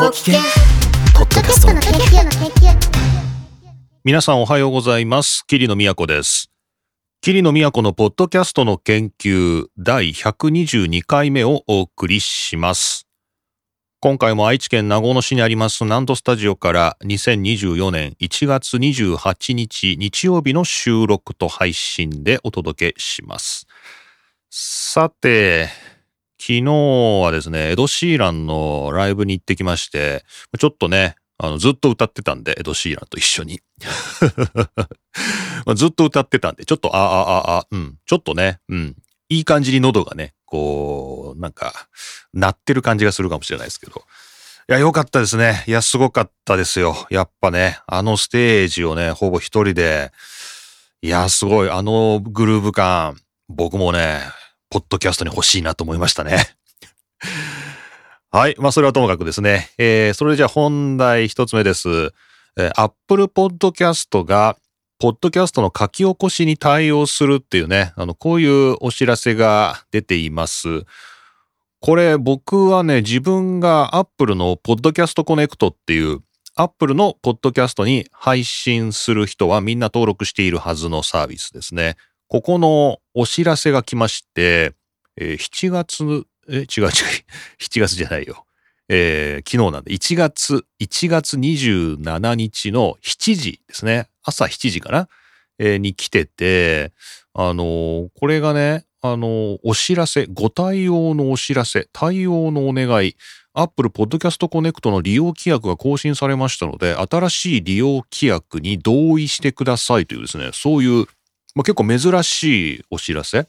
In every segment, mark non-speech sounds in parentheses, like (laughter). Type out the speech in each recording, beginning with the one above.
ご機嫌ポッドキャストの研究の研究皆さんおはようございます。桐野都です。桐野都のポッドキャストの研究第122回目をお送りします。今回も愛知県名古屋市にありますナンドスタジオから2024年1月28日日曜日の収録と配信でお届けします。さて、昨日はですね、エド・シーランのライブに行ってきまして、ちょっとね、あの、ずっと歌ってたんで、エド・シーランと一緒に。(laughs) ずっと歌ってたんで、ちょっと、あ、あ、あ、あ、うん、ちょっとね、うん、いい感じに喉がね、こう、なんか、鳴ってる感じがするかもしれないですけど。いや、良かったですね。いや、すごかったですよ。やっぱね、あのステージをね、ほぼ一人で、いや、すごい、あのグルーヴ感、僕もね、ポッドキャストに欲しいなと思いましたね。はい。まあ、それはともかくですね。えー、それじゃあ本題一つ目です。えー、Apple Podcast が、ポッドキャストの書き起こしに対応するっていうね、あの、こういうお知らせが出ています。これ僕はね、自分が Apple の Podcast Connect っていう、Apple のポッドキャストに配信する人はみんな登録しているはずのサービスですね。ここのお知らせが来まして、えー7月、え、違う違う、(laughs) 7月じゃないよ。えー昨日なんで、1月、1月27日の7時ですね。朝7時かな、えーに来てて、あのーこれがね、あのーお知らせ、ご対応のお知らせ、対応のお願い、Apple Podcast Connect の利用規約が更新されましたので、新しい利用規約に同意してくださいというですね、そういう、まあ、結構珍しいお知らせ。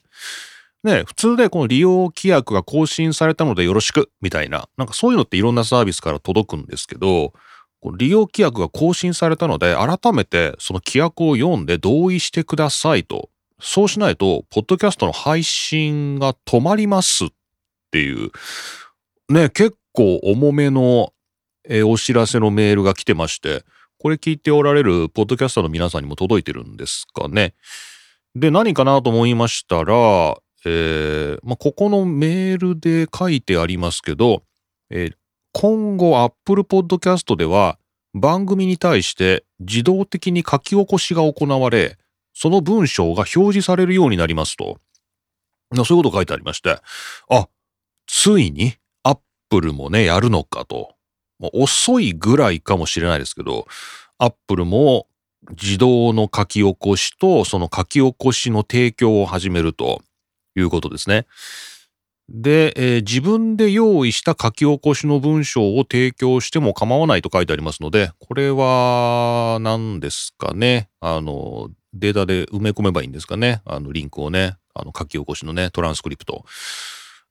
ね、普通でこの利用規約が更新されたのでよろしく、みたいな、なんかそういうのっていろんなサービスから届くんですけど、この利用規約が更新されたので、改めてその規約を読んで同意してくださいと。そうしないと、ポッドキャストの配信が止まりますっていう、ね、結構重めの、えーお知らせのメールが来てまして、これ聞いておられるポッドキャスターの皆さんにも届いてるんですかね。で、何かなと思いましたら、えーまあ、ここのメールで書いてありますけど、えー今後 Apple Podcast では番組に対して自動的に書き起こしが行われ、その文章が表示されるようになりますと。そういうこと書いてありまして、あ、ついに Apple もね、やるのかと。遅いぐらいかもしれないですけど、Apple も自動の書き起こしとその書き起こしの提供を始めるということですね。で、えー自分で用意した書き起こしの文章を提供しても構わないと書いてありますので、これは何ですかね？あの、データで埋め込めばいいんですかね？あの、リンクをね、あの、書き起こしのね、トランスクリプト。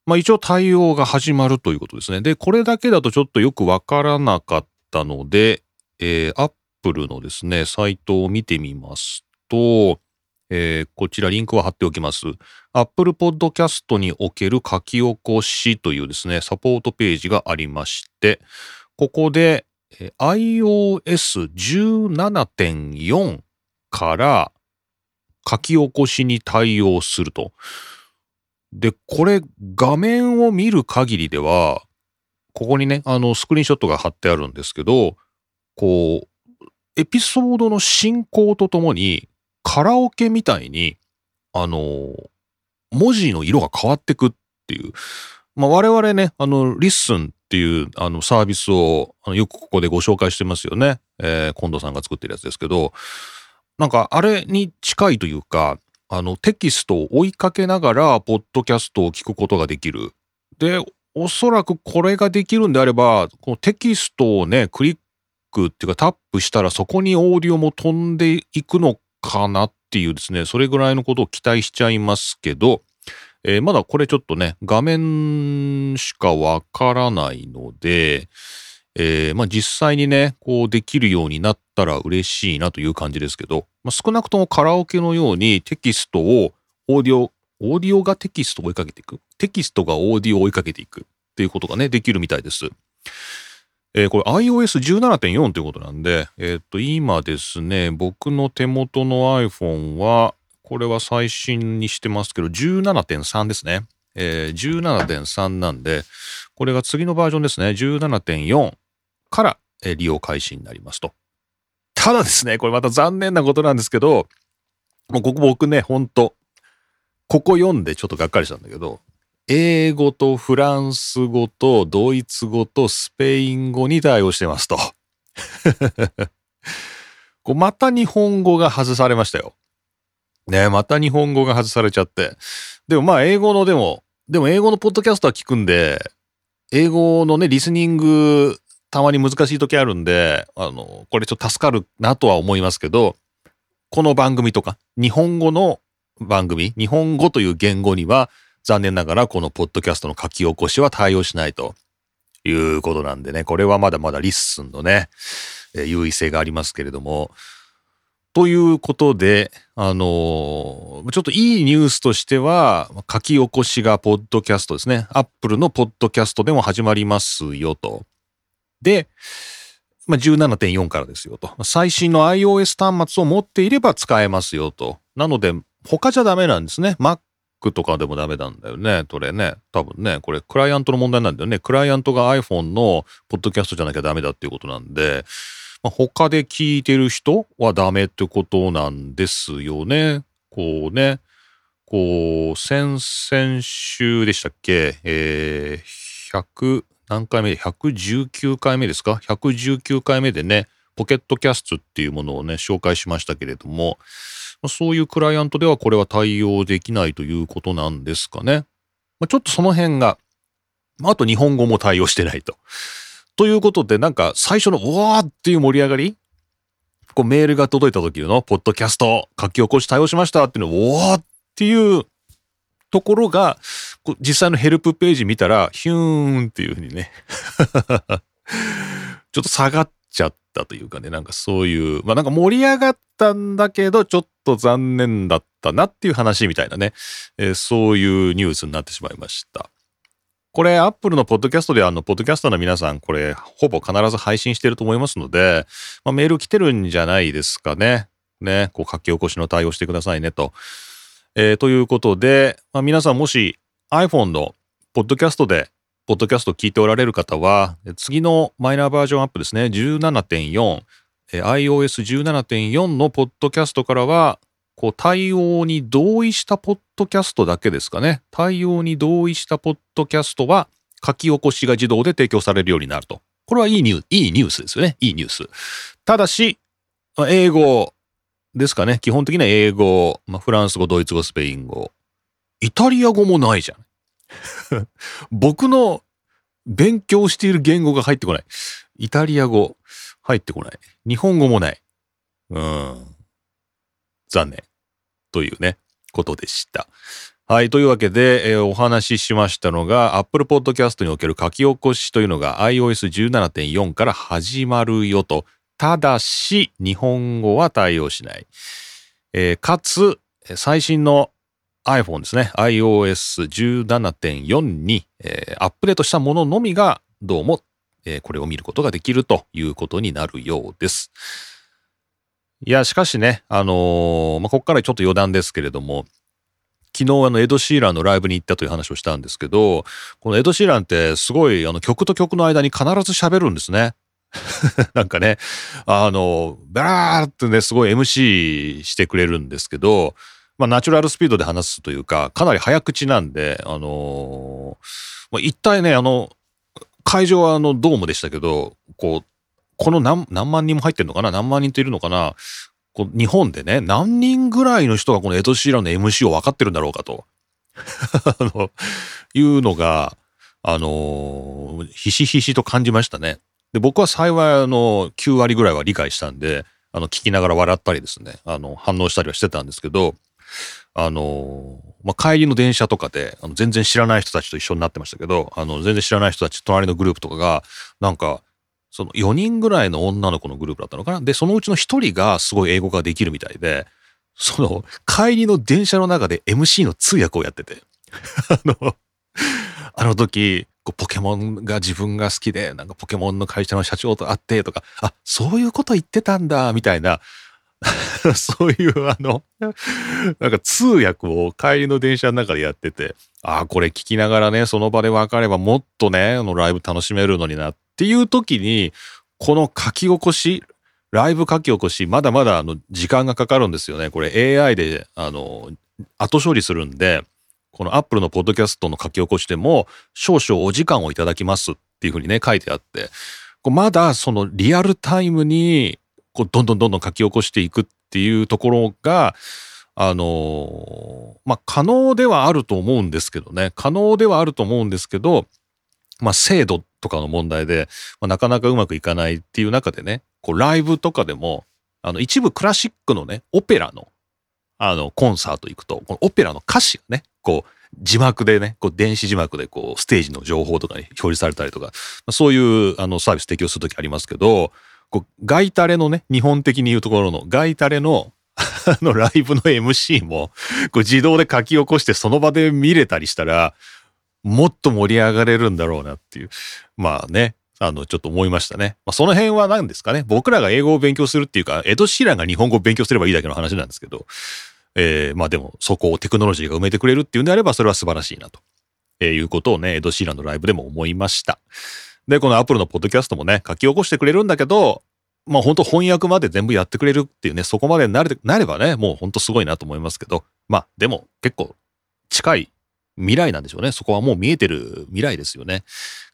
まあ一応対応が始まるということですね。で、これだけだとちょっとよくわからなかったので、えー、Apple のですね、サイトを見てみますと、えーこちらリンクを貼っておきます。Apple Podcast における書き起こしというですね、サポートページがありまして、ここでえー iOS17.4 から書き起こしに対応すると。で、これ画面を見る限りでは、ここにね、あのスクリーンショットが貼ってあるんですけど、こう、エピソードの進行とともにカラオケみたいに、あの、文字の色が変わってくっていう。まあ、我々ね、あの、リッスンっていうあのサービスをよくここでご紹介してますよね。えー、近藤さんが作ってるやつですけど、なんかあれに近いというか、あの、テキストを追いかけながら、ポッドキャストを聞くことができる。で、おそらくこれができるんであれば、このテキストをね、クリックっていうかタップしたらそこにオーディオも飛んでいくのかなっていうですね、それぐらいのことを期待しちゃいますけど、えーまだこれちょっとね、画面しかわからないので、えーまあ実際にね、こうできるようになったら嬉しいなという感じですけど、まあ、少なくともカラオケのようにテキストをオーディオ、オーディオがテキストを追いかけていく？テキストがオーディオを追いかけていくっていうことがね、できるみたいです。えーこれ iOS17.4 ということなんで、えっ、と、今ですね、僕の手元の iPhone は、これは最新にしてますけど、17.3ですね。えー17.3なんで、これが次のバージョンですね。17.4からえー利用開始になりますと。ただですね、これまた残念なことなんですけど、もうここ僕ね、ほんと、ここ読んでちょっとがっかりしたんだけど、英語とフランス語とドイツ語とスペイン語に対応してますと。(laughs) こうまた日本語が外されましたよ。ねまた日本語が外されちゃって。でもまあ英語のでも、でも英語のポッドキャストは聞くんで、英語のね、リスニングたまに難しい時あるんで、あの、これちょっと助かるなとは思いますけど、この番組とか、日本語の番組、日本語という言語には、残念ながらこのポッドキャストの書き起こしは対応しないということなんでね、これはまだまだリッスンのね、えー優位性がありますけれども、ということで、あのーちょっといいニュースとしては、書き起こしがポッドキャストですね。アップルのポッドキャストでも始まりますよと。で、まあ、17.4からですよと。最新の iOS 端末を持っていれば使えますよと。なので、他じゃダメなんですね。Mac とかでもダメなんだよね。これね。多分ね。これ、クライアントの問題なんだよね。クライアントが iPhone のポッドキャストじゃなきゃダメだっていうことなんで、まあ、他で聞いてる人はダメってことなんですよね。こうね。こう、先々週でしたっけ？えー、100、何回目？で ?119 回目ですか ?119 回目でね、ポケットキャストっていうものをね、紹介しましたけれども、そういうクライアントではこれは対応できないということなんですかね。まあ、ちょっとその辺が、ああと日本語も対応してないと。ということで、なんか最初のうわーっていう盛り上がりこうメールが届いた時の、ポッドキャスト書き起こし対応しましたっていうのを、おーっていうところが、こう実際のヘルプページ見たら、ヒューンっていうふうにね、(laughs) ちょっと下がっちゃったというかね、なんかそういう、まあなんか盛り上がったんだけど、ちょっと残念だったなっていう話みたいなね、えーそういうニュースになってしまいました。これ、アップルのポッドキャストであの、ポッドキャスターの皆さん、これ、ほぼ必ず配信してると思いますので、まあ、メール来てるんじゃないですかね。ね、こう書き起こしの対応してくださいねと。えーということで、まあ、皆さんもし iPhone のポッドキャストで、ポッドキャスト聞いておられる方は、次のマイナーバージョンアップですね、17.4、iOS17.4 のポッドキャストからは、こう対応に同意したポッドキャストだけですかね。対応に同意したポッドキャストは書き起こしが自動で提供されるようになると。これはいいニュー、いいニュースですよね。いいニュース。ただし、英語ですかね。基本的には英語、まあ、フランス語、ドイツ語、スペイン語。イタリア語もないじゃん。(laughs) 僕の勉強している言語が入ってこない。イタリア語入ってこない。日本語もない。うん。残念。というね、ことでした。はい。というわけで、えーお話ししましたのが、Apple Podcast における書き起こしというのが iOS17.4 から始まるよと。ただし、日本語は対応しない。えーかつ、最新の iPhone ですね。iOS17.4 に、えーアップデートしたもののみが、どうも、えーこれを見ることができるということになるようです。いや、しかしね、あのーまあ、ここからちょっと余談ですけれども、昨日あのエド・シーランのライブに行ったという話をしたんですけど、このエド・シーランってすごいあの曲と曲の間に必ず喋るんですね。(laughs) なんかね、あの、バラーってね、すごい MC してくれるんですけど、まあ、ナチュラルスピードで話すというか、かなり早口なんで、あのーまあ、一体ね、あの、会場はあのドームでしたけど、こう、この何何万人も入ってるのかな何万人といるのかなこう日本でね、何人ぐらいの人がこのエド・シーランの MC を分かってるんだろうかと。(laughs) あの、いうのが、あのーひしひしと感じましたね。で、僕は幸いあの、9割ぐらいは理解したんで、あの、聞きながら笑ったりですね、あの、反応したりはしてたんですけど、あのまあ、帰りの電車とかで、あの全然知らない人たちと一緒になってましたけど、あの、全然知らない人たち、隣のグループとかが、なんか、その4人ぐらいの女の子のグループだったのかな？で、そのうちの1人がすごい英語ができるみたいで、その、帰りの電車の中で MC の通訳をやってて、(laughs) あの、あの時、ポケモンが自分が好きで、なんかポケモンの会社の社長と会ってとか、あ、そういうこと言ってたんだ、みたいな、(laughs) そういうあの、なんか通訳を帰りの電車の中でやってて、ああ、これ聞きながらね、その場で分かればもっとね、あのライブ楽しめるのになっていう時に、この書き起こし、ライブ書き起こし、まだまだあの時間がかかるんですよね。これ AI であの後処理するんで、この Apple のポッドキャストの書き起こしでも少々お時間をいただきますっていうふうにね書いてあって、まだそのリアルタイムにこうどんどんどんどん書き起こしていくっていうところが、あのまあ可能ではあると思うんですけどね、可能ではあると思うんですけど、まあ精度とかの問題で、まあ、なかなかうまくいかないっていう中でね、こうライブとかでも、あの一部クラシックのね、オペラの、あのコンサート行くと、このオペラの歌詞がね、こう字幕でね、こう電子字幕でこうステージの情報とかに表示されたりとか、そういうあのサービス提供するときありますけど、こうガイタレのね、日本的に言うところのガイタレの (laughs) あのライブの MC もこう自動で書き起こしてその場で見れたりしたら、もっと盛り上がれるんだろうなっていう。まあね、あの、ちょっと思いましたね。まあ、その辺は何ですかね。僕らが英語を勉強するっていうか、エド・シーランが日本語を勉強すればいいだけの話なんですけど、えー、まあでも、そこをテクノロジーが埋めてくれるっていうんであれば、それは素晴らしいなと、え、いうことをね、エド・シーランのライブでも思いました。で、このアップルのポッドキャストもね、書き起こしてくれるんだけど、まあ本当翻訳まで全部やってくれるっていうね、そこまでなれなればね、もう本当すごいなと思いますけど、まあでも結構近い未来なんでしょうね。そこはもう見えてる未来ですよね。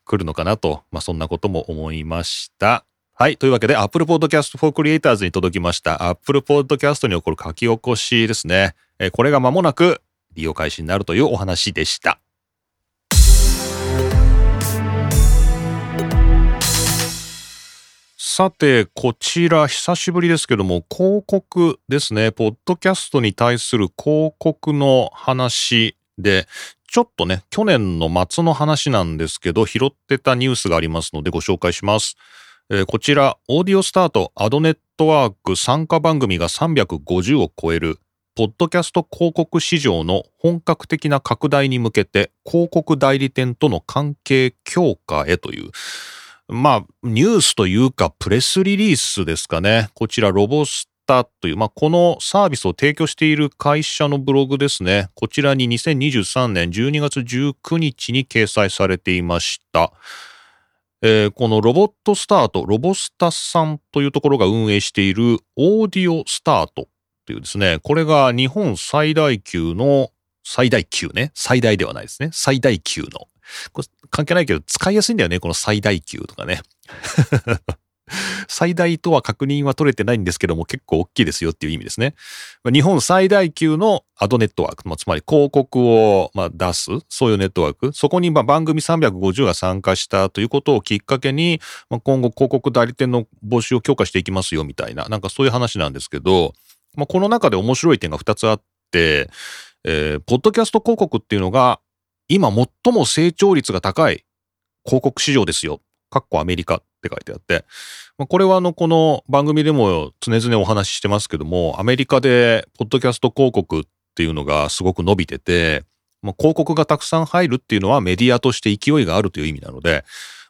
来るのかなと、まあそんなことも思いました。はい。というわけで、Apple Podcast for Creators に届きました、Apple Podcast に起こる書き起こしですね。えこれが間もなく利用開始になるというお話でした。さて、こちら久しぶりですけども、広告ですね。ポッドキャストに対する広告の話で、ちょっとね、去年の末の話なんですけど、拾ってたニュースがありますのでご紹介します。えーこちら、オーディオスタートアドネットワーク参加番組が350を超える、ポッドキャスト広告市場の本格的な拡大に向けて、広告代理店との関係強化へという、まあ、ニュースというか、プレスリリースですかね。こちら、ロボスタという、まあ、このサービスを提供している会社のブログですね。こちらに2023年12月19日に掲載されていました。えーこのロボットスタート、ロボスタさんというところが運営しているオーディオスタートというですね、これが日本最大級の、最大級ね、最大ではないですね、最大級の。関係ないけど使いやすいんだよね、この最大級とかね。(laughs) 最大とは確認は取れてないんですけども結構大きいですよっていう意味ですね。日本最大級のアドネットワーク、まあつまり広告をま出す、そういうネットワーク、そこにま番組350が参加したということをきっかけに、まあ今後広告代理店の募集を強化していきますよみたいな、なんかそういう話なんですけど、まあこの中で面白い点が2つあって、えーポッドキャスト広告っていうのが今最も成長率が高い広告市場ですよ。かっこアメリカって書いてあって、まあ、これはあの、この番組でも常々お話ししてますけども、アメリカでポッドキャスト広告っていうのがすごく伸びてて、まあ、広告がたくさん入るっていうのはメディアとして勢いがあるという意味なので、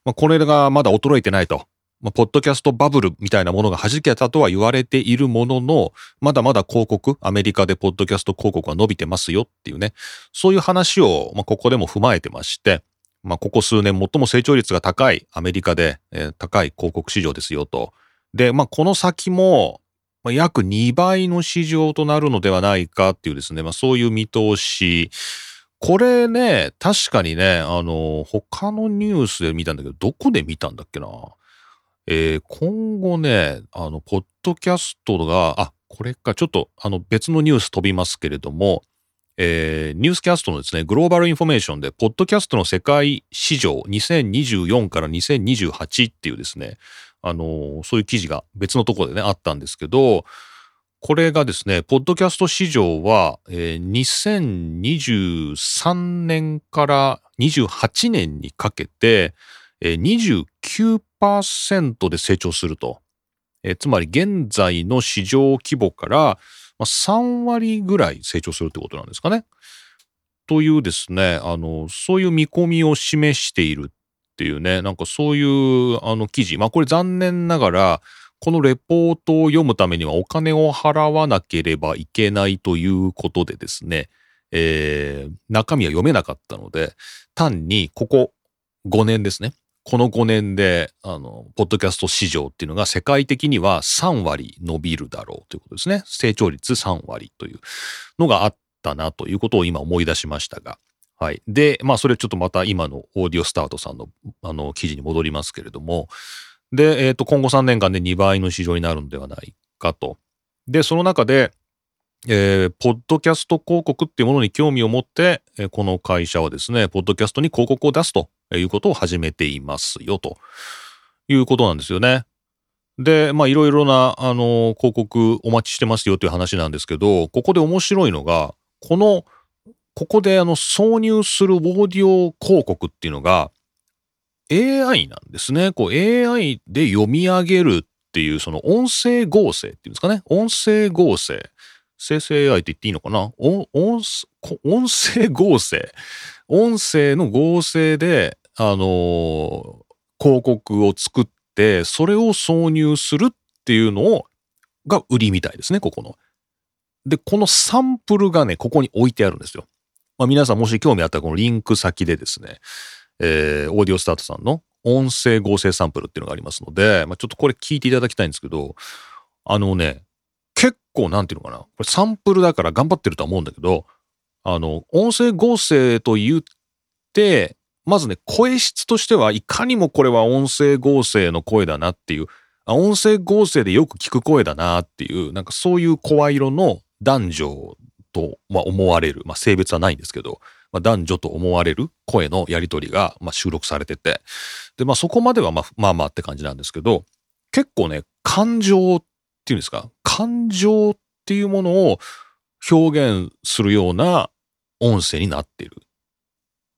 まあ、これがまだ衰えてないと。まあ、ポッドキャストバブルみたいなものが弾けたとは言われているものの、まだまだ広告、アメリカでポッドキャスト広告が伸びてますよっていうね、そういう話を、まあ、ここでも踏まえてまして、まあ、ここ数年最も成長率が高いアメリカで、えー高い広告市場ですよと。で、まあ、この先も、まあ、約2倍の市場となるのではないかっていうですね、まあ、そういう見通し。これね、確かにね、あの、他のニュースで見たんだけど、どこで見たんだっけな？えー今後ね、あの、ポッドキャストが、あ、これか、ちょっと、あの、別のニュース飛びますけれども、えーニュースキャストのですね、グローバルインフォメーションで、ポッドキャストの世界市場2024から2028っていうですね、あのーそういう記事が別のところでね、あったんですけど、これがですね、ポッドキャスト市場は、えー2023年から28年にかけて、えー29%で成長すると。えつまり現在の市場規模から、まあ、3割ぐらい成長するってことなんですかね。というですね、あの、そういう見込みを示しているっていうね、なんかそういうあの記事。まあこれ残念ながら、このレポートを読むためにはお金を払わなければいけないということでですね、えー中身は読めなかったので、単にここ5年ですね。この5年で、あの、ポッドキャスト市場っていうのが世界的には3割伸びるだろうということですね。成長率3割というのがあったなということを今思い出しましたが。はい。で、まあそれちょっとまた今のオーディオスタートさんのあの記事に戻りますけれども、で、えっ、ー、と、今後3年間で2倍の市場になるんではないかと。で、その中で、えー、ポッドキャスト広告っていうものに興味を持って、えー、この会社はですね、ポッドキャストに広告を出すということを始めていますよ、ということなんですよね。で、まあいろいろな、あの、広告お待ちしてますよという話なんですけど、ここで面白いのが、この、ここであの、挿入するオーディオ広告っていうのが、AI なんですね。こう AI で読み上げるっていう、その音声合成っていうんですかね。音声合成。生成 AI って言っていいのかな？音音声合成。音声の合成で、あのー、広告を作って、それを挿入するっていうのを、が売りみたいですね、ここの。で、このサンプルがね、ここに置いてあるんですよ。まあ、皆さんもし興味あったらこのリンク先でですね、えー、オーディオスタートさんの音声合成サンプルっていうのがありますので、まあ、ちょっとこれ聞いていただきたいんですけど、あのね、結構なんていうのかな、これサンプルだから頑張ってるとは思うんだけど、あの、音声合成と言って、まずね、声質としてはいかにもこれは音声合成の声だなっていう、あ音声合成でよく聞く声だなっていう、なんかそういう声色の男女と、まあ、思われる、まあ、性別はないんですけど、まあ、男女と思われる声のやり取りが、まあ、収録されてて、で、まあ、そこまではまあ、まあまあって感じなんですけど、結構ね、感情っていうんですか、感情っていうものを表現するような音声になっている。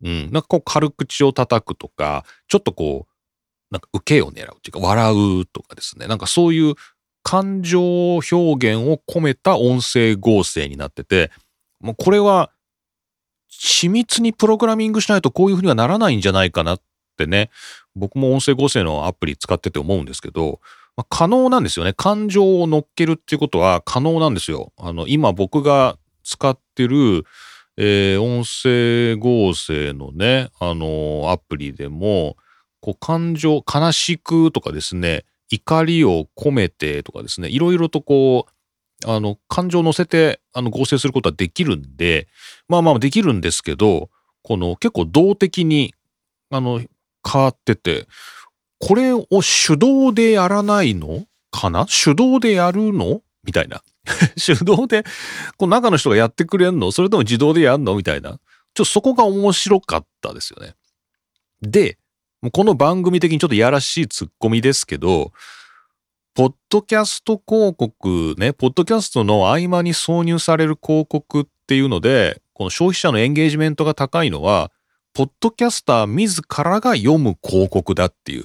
うん。なんかこう軽口を叩くとか、ちょっとこう、なんか受けを狙うっていうか、笑うとかですね。なんかそういう感情表現を込めた音声合成になってて、もうこれは緻密にプログラミングしないとこういうふうにはならないんじゃないかなってね、僕も音声合成のアプリ使ってて思うんですけど、まあ、可能なんですよね。感情を乗っけるっていうことは可能なんですよ。あの、今僕が使ってる、えー、音声合成のね、あのアプリでも、こう感情、悲しくとかですね、怒りを込めてとかですね、いろいろとこう、あの、感情を乗せて、あの、合成することはできるんで、まあまあできるんですけど、この結構動的に、あの、変わってて、これを手動でやらないのかな？手動でやるの？みたいな。(laughs) 手動で、こう中の人がやってくれんの？それとも自動でやんの？みたいな。ちょっとそこが面白かったですよね。で、この番組的にちょっとやらしいツッコミですけど、ポッドキャスト広告ね、ポッドキャストの合間に挿入される広告っていうので、この消費者のエンゲージメントが高いのは、ポッドキャスター自らが読む広告だっていう。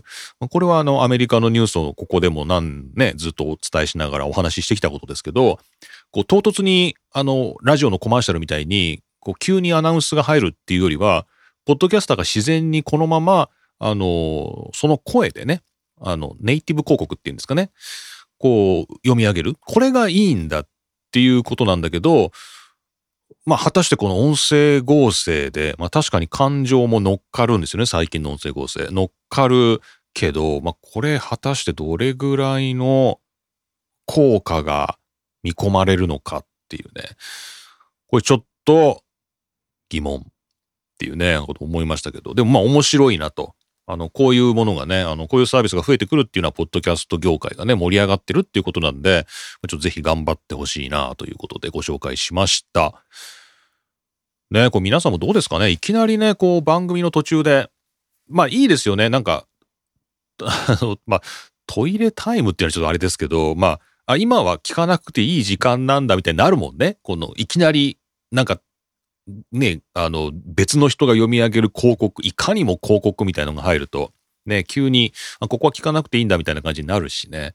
これはあのアメリカのニュースをここでも何ね、ずっとお伝えしながらお話ししてきたことですけど、こう唐突にあのラジオのコマーシャルみたいに、こう急にアナウンスが入るっていうよりは、ポッドキャスターが自然にこのまま、あの、その声でね、あの、ネイティブ広告っていうんですかね。こう、読み上げる。これがいいんだっていうことなんだけど、まあ、果たしてこの音声合成で、まあ確かに感情も乗っかるんですよね、最近の音声合成。乗っかるけど、まあこれ果たしてどれぐらいの効果が見込まれるのかっていうね。これちょっと疑問っていうね、こと思いましたけど、でもまあ面白いなと。あの、こういうものがね、あの、こういうサービスが増えてくるっていうのは、ポッドキャスト業界がね、盛り上がってるっていうことなんで、ちょっとぜひ頑張ってほしいなということでご紹介しました。ね、こう皆さんもどうですかね？いきなりね、こう番組の途中で、まあいいですよね。なんか、(laughs) あの、まあ、トイレタイムっていうのはちょっとあれですけど、まあ、あ今は聞かなくていい時間なんだみたいになるもんね。この、いきなり、なんかね、あの、別の人が読み上げる広告、いかにも広告みたいのが入ると、ね、急に、あここは聞かなくていいんだみたいな感じになるしね。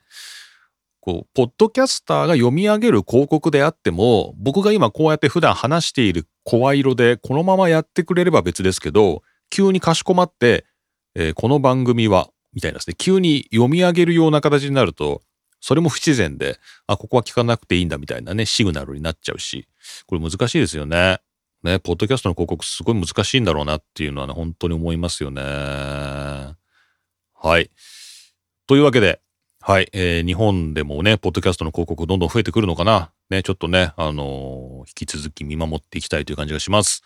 こう、ポッドキャスターが読み上げる広告であっても、僕が今こうやって普段話している声色でこのままやってくれれば別ですけど、急にかしこまって、えー、この番組は、みたいなですね、急に読み上げるような形になると、それも不自然で、あ、ここは聞かなくていいんだみたいなね、シグナルになっちゃうし、これ難しいですよね。ね、ポッドキャストの広告すごい難しいんだろうなっていうのはね、本当に思いますよね。はい。というわけで、はい、えー日本でもね、ポッドキャストの広告どんどん増えてくるのかな。ね、ちょっとね、あのー引き続き見守っていきたいという感じがします。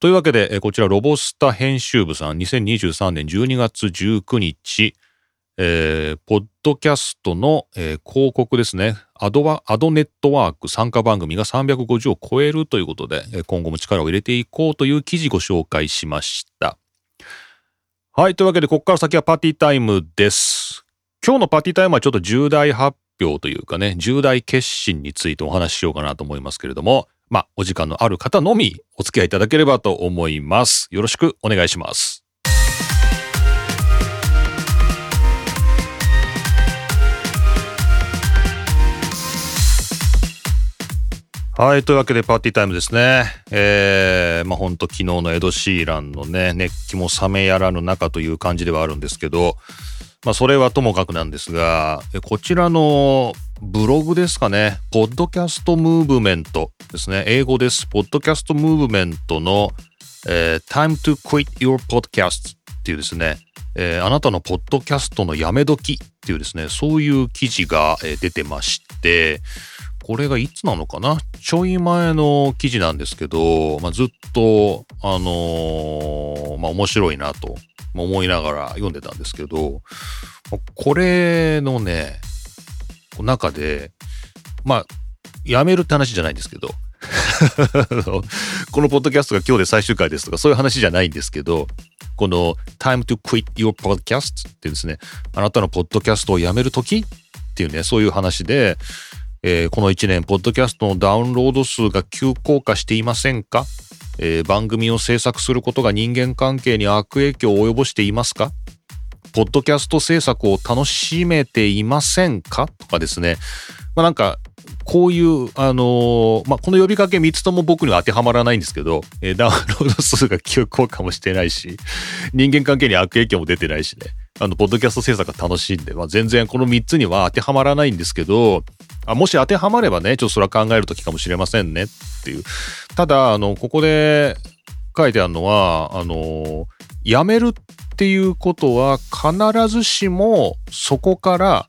というわけで、えーこちらロボスタ編集部さん、2023年12月19日、えーポッドキャストの、えー広告ですね。アド、アドネットワーク参加番組が350を超えるということで、今後も力を入れていこうという記事ご紹介しました。はい。というわけで、ここから先はパーティータイムです。今日のパーティータイムはちょっと重大発表というかね、重大決心についてお話ししようかなと思いますけれども、まあ、お時間のある方のみお付き合いいただければと思います。よろしくお願いします。はい。というわけでパーティータイムですね。えー、まあほんと昨日のエド・シーランのね、熱気も冷めやらぬ中という感じではあるんですけど、まあそれはともかくなんですが、こちらのブログですかね、ポッドキャストムーブメントですね。英語です。ポッドキャストムーブメントの、えー Time to Quit Your Podcast っていうですね、えーあなたのポッドキャストのやめ時っていうですね、そういう記事が、えー出てまして、これがいつなのかな？ちょい前の記事なんですけど、まあ、ずっと、あのーまあ、面白いなと思いながら読んでたんですけど、これのね、中で、まあ、やめるって話じゃないんですけど、(laughs) このポッドキャストが今日で最終回ですとか、そういう話じゃないんですけど、この Time to quit your podcast ってですね、あなたのポッドキャストをやめるときっていうね、そういう話で、えーこの1年、ポッドキャストのダウンロード数が急降下していませんか、えー番組を制作することが人間関係に悪影響を及ぼしていますか？ポッドキャスト制作を楽しめていませんか？とかですね。まあなんか、こういう、あのーまあこの呼びかけ3つとも僕には当てはまらないんですけど、えーダウンロード数が急降下もしてないし、人間関係に悪影響も出てないしね。あの、ポッドキャスト制作が楽しいんで、まあ全然この3つには当てはまらないんですけど、あもし当てはまればね、ちょっとそれは考えるときかもしれませんねっていう。ただ、あの、ここで書いてあるのは、あの、やめるっていうことは必ずしもそこから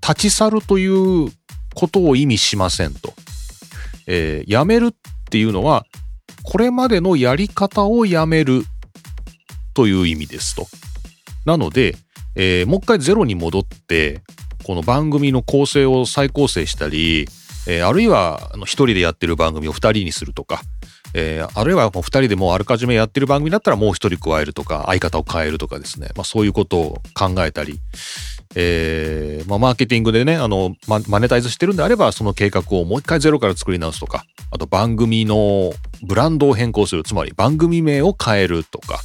立ち去るということを意味しませんと。えーやめるっていうのは、これまでのやり方をやめるという意味ですと。なので、えーもう一回ゼロに戻って、この番組の構成を再構成したり、えーあるいはあの一人でやってる番組を二人にするとか、えーあるいはもう二人でもうあらかじめやってる番組だったらもう一人加えるとか、相方を変えるとかですね、まあそういうことを考えたり、えーまあマーケティングでね、あの、ママネタイズしてるんであれば、その計画をもう一回ゼロから作り直すとか、あと番組のブランドを変更する、つまり番組名を変えるとか、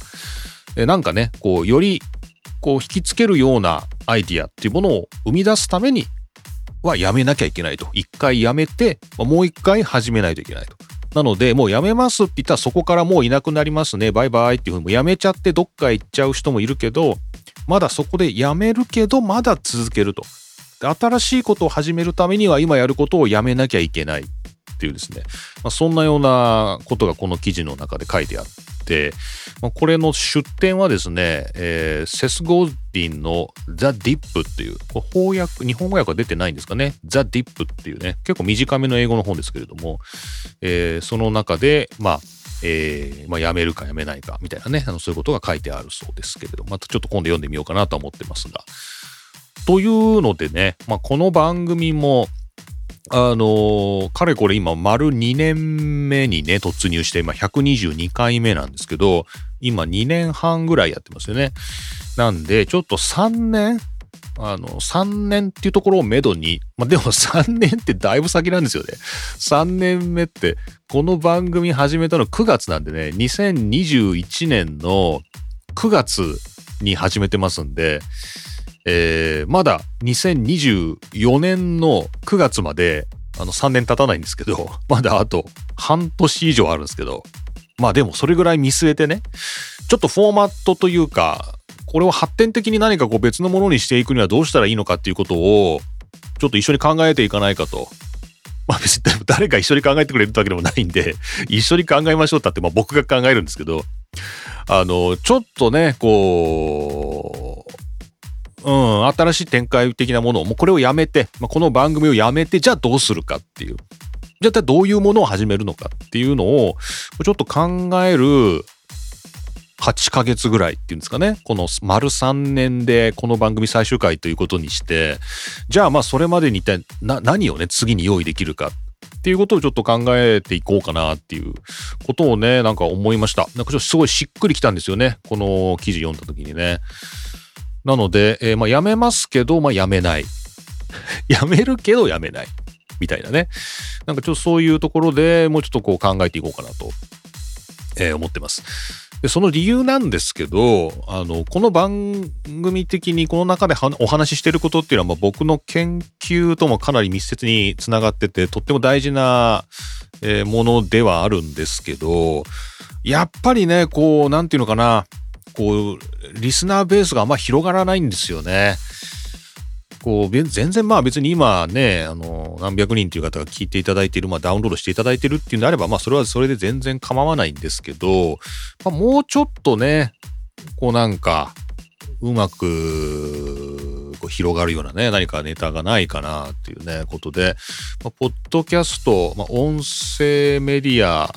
えーなんかね、こう、よりこう引きつけるようなアイディアっていうものを生み出すためにはやめなきゃいけないと。一回やめて、もう一回始めないといけないと。なので、もうやめますって言ったらそこからもういなくなりますね。バイバイっていうふうにやめちゃってどっか行っちゃう人もいるけど、まだそこでやめるけど、まだ続けると。新しいことを始めるためには今やることをやめなきゃいけないっていうですね。まあ、そんなようなことがこの記事の中で書いてあって、まあ、これの出典はですね、えーセス・ゴーディンの The Dip っていう、これ翻訳、日本語訳は出てないんですかね？The Dip っていうね、結構短めの英語の本ですけれども、えーその中で、まあ、えーまあ、やめるかやめないかみたいなね、あのそういうことが書いてあるそうですけれども、またちょっと今度読んでみようかなと思ってますが。というのでね、まあ、この番組も、あのーかれこれ今丸2年目にね、突入して、今122回目なんですけど、今2年半ぐらいやってますよね。なんで、ちょっと3年あの、3年っていうところをめどに、まあ、でも3年ってだいぶ先なんですよね。3年目って、この番組始めたの9月なんでね、2021年の9月に始めてますんで、えーまだ2024年の9月まであの3年経たないんですけど、(laughs) まだあと半年以上あるんですけど、まあでもそれぐらい見据えてね、ちょっとフォーマットというか、これを発展的に何かこう別のものにしていくにはどうしたらいいのかっていうことを、ちょっと一緒に考えていかないかと。まあ別に誰か一緒に考えてくれるわけでもないんで、(laughs) 一緒に考えましょうったって、まあ僕が考えるんですけど、あの、ちょっとね、こうん、新しい展開的なものを、もうこれをやめて、まあ、この番組をやめて、じゃあどうするかっていう。じゃあどういうものを始めるのかっていうのを、ちょっと考える8ヶ月ぐらいっていうんですかね。この丸3年でこの番組最終回ということにして、じゃあまあそれまでに一体何をね、次に用意できるかっていうことをちょっと考えていこうかなっていうことをね、なんか思いました。なんかちょっとすごいしっくりきたんですよね。この記事読んだ時にね。なので、えー、まあやめますけど、まあやめない。(laughs) やめるけどやめない。みたいなね。なんかちょっとそういうところでもうちょっとこう考えていこうかなと、えー、思ってます。で、その理由なんですけど、あの、この番組的にこの中でお話ししてることっていうのは、まあ、僕の研究ともかなり密接につながってて、とっても大事な、えー、ものではあるんですけど、やっぱりね、こう、なんていうのかな、こう、リスナーベースがあんま広がらないんですよね。こう、全然まあ別に今ね、あの、何百人という方が聞いていただいている、まあダウンロードしていただいてるっていうんであれば、まあそれはそれで全然構わないんですけど、まあ、もうちょっとね、こうなんか、うまく、こう広がるようなね、何かネタがないかなっていうね、ことで、まあ、ポッドキャスト、まあ、音声メディア、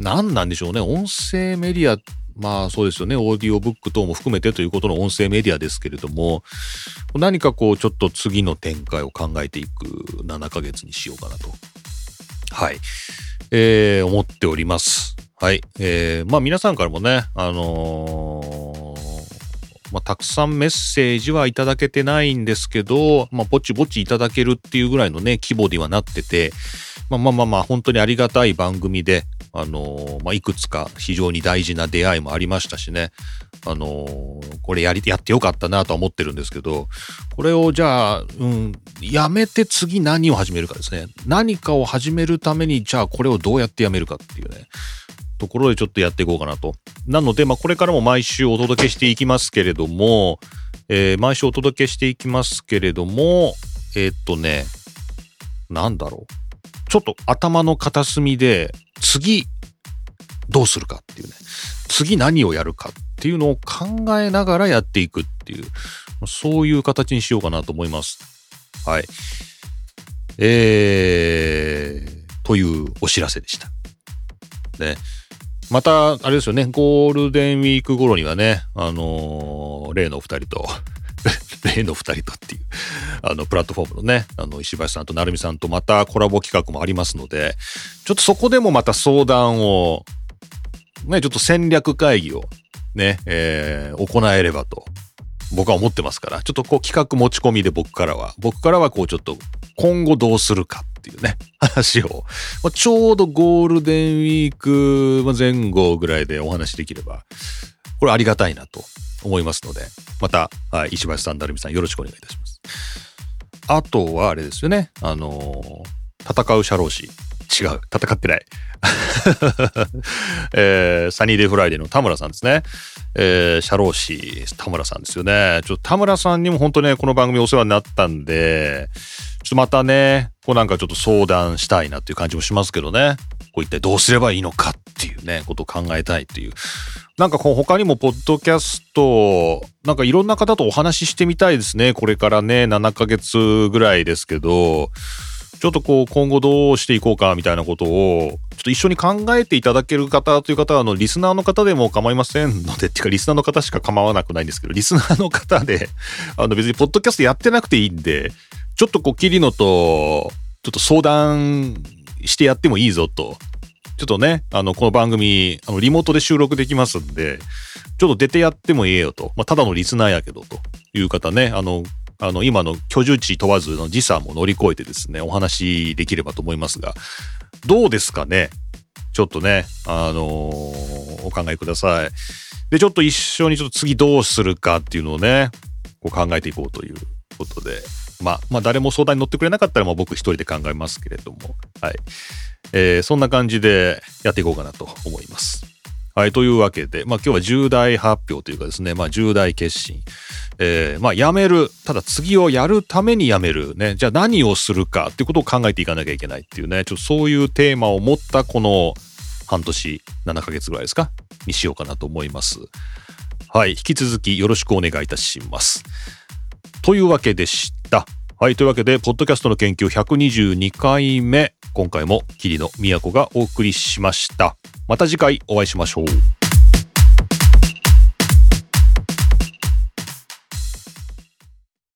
何なんでしょうね、音声メディアまあそうですよね。オーディオブック等も含めてということの音声メディアですけれども、何かこうちょっと次の展開を考えていく7ヶ月にしようかなと。はい。えー、思っております。はい。えー、まあ皆さんからもね、あのー、まあたくさんメッセージはいただけてないんですけど、まあぼちぼちいただけるっていうぐらいのね、規模にはなってて、まあまあまあまあ本当にありがたい番組で、あの、まあ、いくつか非常に大事な出会いもありましたしね、あの、これやり、やってよかったなとは思ってるんですけど、これをじゃあ、うん、やめて次何を始めるかですね。何かを始めるために、じゃあこれをどうやってやめるかっていうね、ところでちょっとやっていこうかなと。なので、まあ、これからも毎週お届けしていきますけれども、えー、毎週お届けしていきますけれども、えー、っとね、なんだろう。ちょっと頭の片隅で次どうするかっていうね次何をやるかっていうのを考えながらやっていくっていうそういう形にしようかなと思います。はい。えー、というお知らせでした。ね。また、あれですよね、ゴールデンウィーク頃にはね、あのー、例のお二人と例の二人とっていう、あの、プラットフォームのね、あの、石橋さんと成美さんとまたコラボ企画もありますので、ちょっとそこでもまた相談を、ね、ちょっと戦略会議をね、えー、行えればと、僕は思ってますから、ちょっとこう企画持ち込みで僕からは、僕からはこうちょっと今後どうするかっていうね、話を、まあ、ちょうどゴールデンウィーク前後ぐらいでお話できれば、これありがたいなと思いますので、また、はい、石橋さん、成美さんよろしくお願いいたします。あとはあれですよね、あのー、戦う社労士。違う、戦ってない。(laughs) えー、サニーデイフライデーの田村さんですね。えー、社労士、田村さんですよね。ちょっと田村さんにも本当ね、この番組お世話になったんで、ちょっとまたね、こうなんかちょっと相談したいなっていう感じもしますけどね。こう一体どうすればいいのかっていうね、ことを考えたいっていう。なんかこう他にもポッドキャスト、なんかいろんな方とお話ししてみたいですね。これからね、7ヶ月ぐらいですけど、ちょっとこう今後どうしていこうかみたいなことを、ちょっと一緒に考えていただける方という方は、あの、リスナーの方でも構いませんので、っていうかリスナーの方しか構わなくないんですけど、リスナーの方で、あの別にポッドキャストやってなくていいんで、ちょっとこう、キリノと、ちょっと相談してやってもいいぞと。ちょっとね、あの、この番組、あの、リモートで収録できますんで、ちょっと出てやってもええよと。まあ、ただのリスナーやけど、という方ね、あの、あの、今の居住地問わずの時差も乗り越えてですね、お話できればと思いますが、どうですかね？ちょっとね、あのー、お考えください。で、ちょっと一緒にちょっと次どうするかっていうのをね、こう考えていこうということで、まあ、まあ、誰も相談に乗ってくれなかったら、まあ、僕一人で考えますけれども、はい。えー、そんな感じでやっていこうかなと思います。はい。というわけで、まあ今日は重大発表というかですね、まあ重大決心。えー、まあやめる。ただ次をやるためにやめる。ね。じゃあ何をするかっていうことを考えていかなきゃいけないっていうね、ちょっとそういうテーマを持ったこの半年、7ヶ月ぐらいですか？にしようかなと思います。はい、引き続きよろしくお願いいたします。というわけでした。はい、というわけで、ポッドキャストの研究122回目、今回も桐野都がお送りしました。また次回お会いしましょう。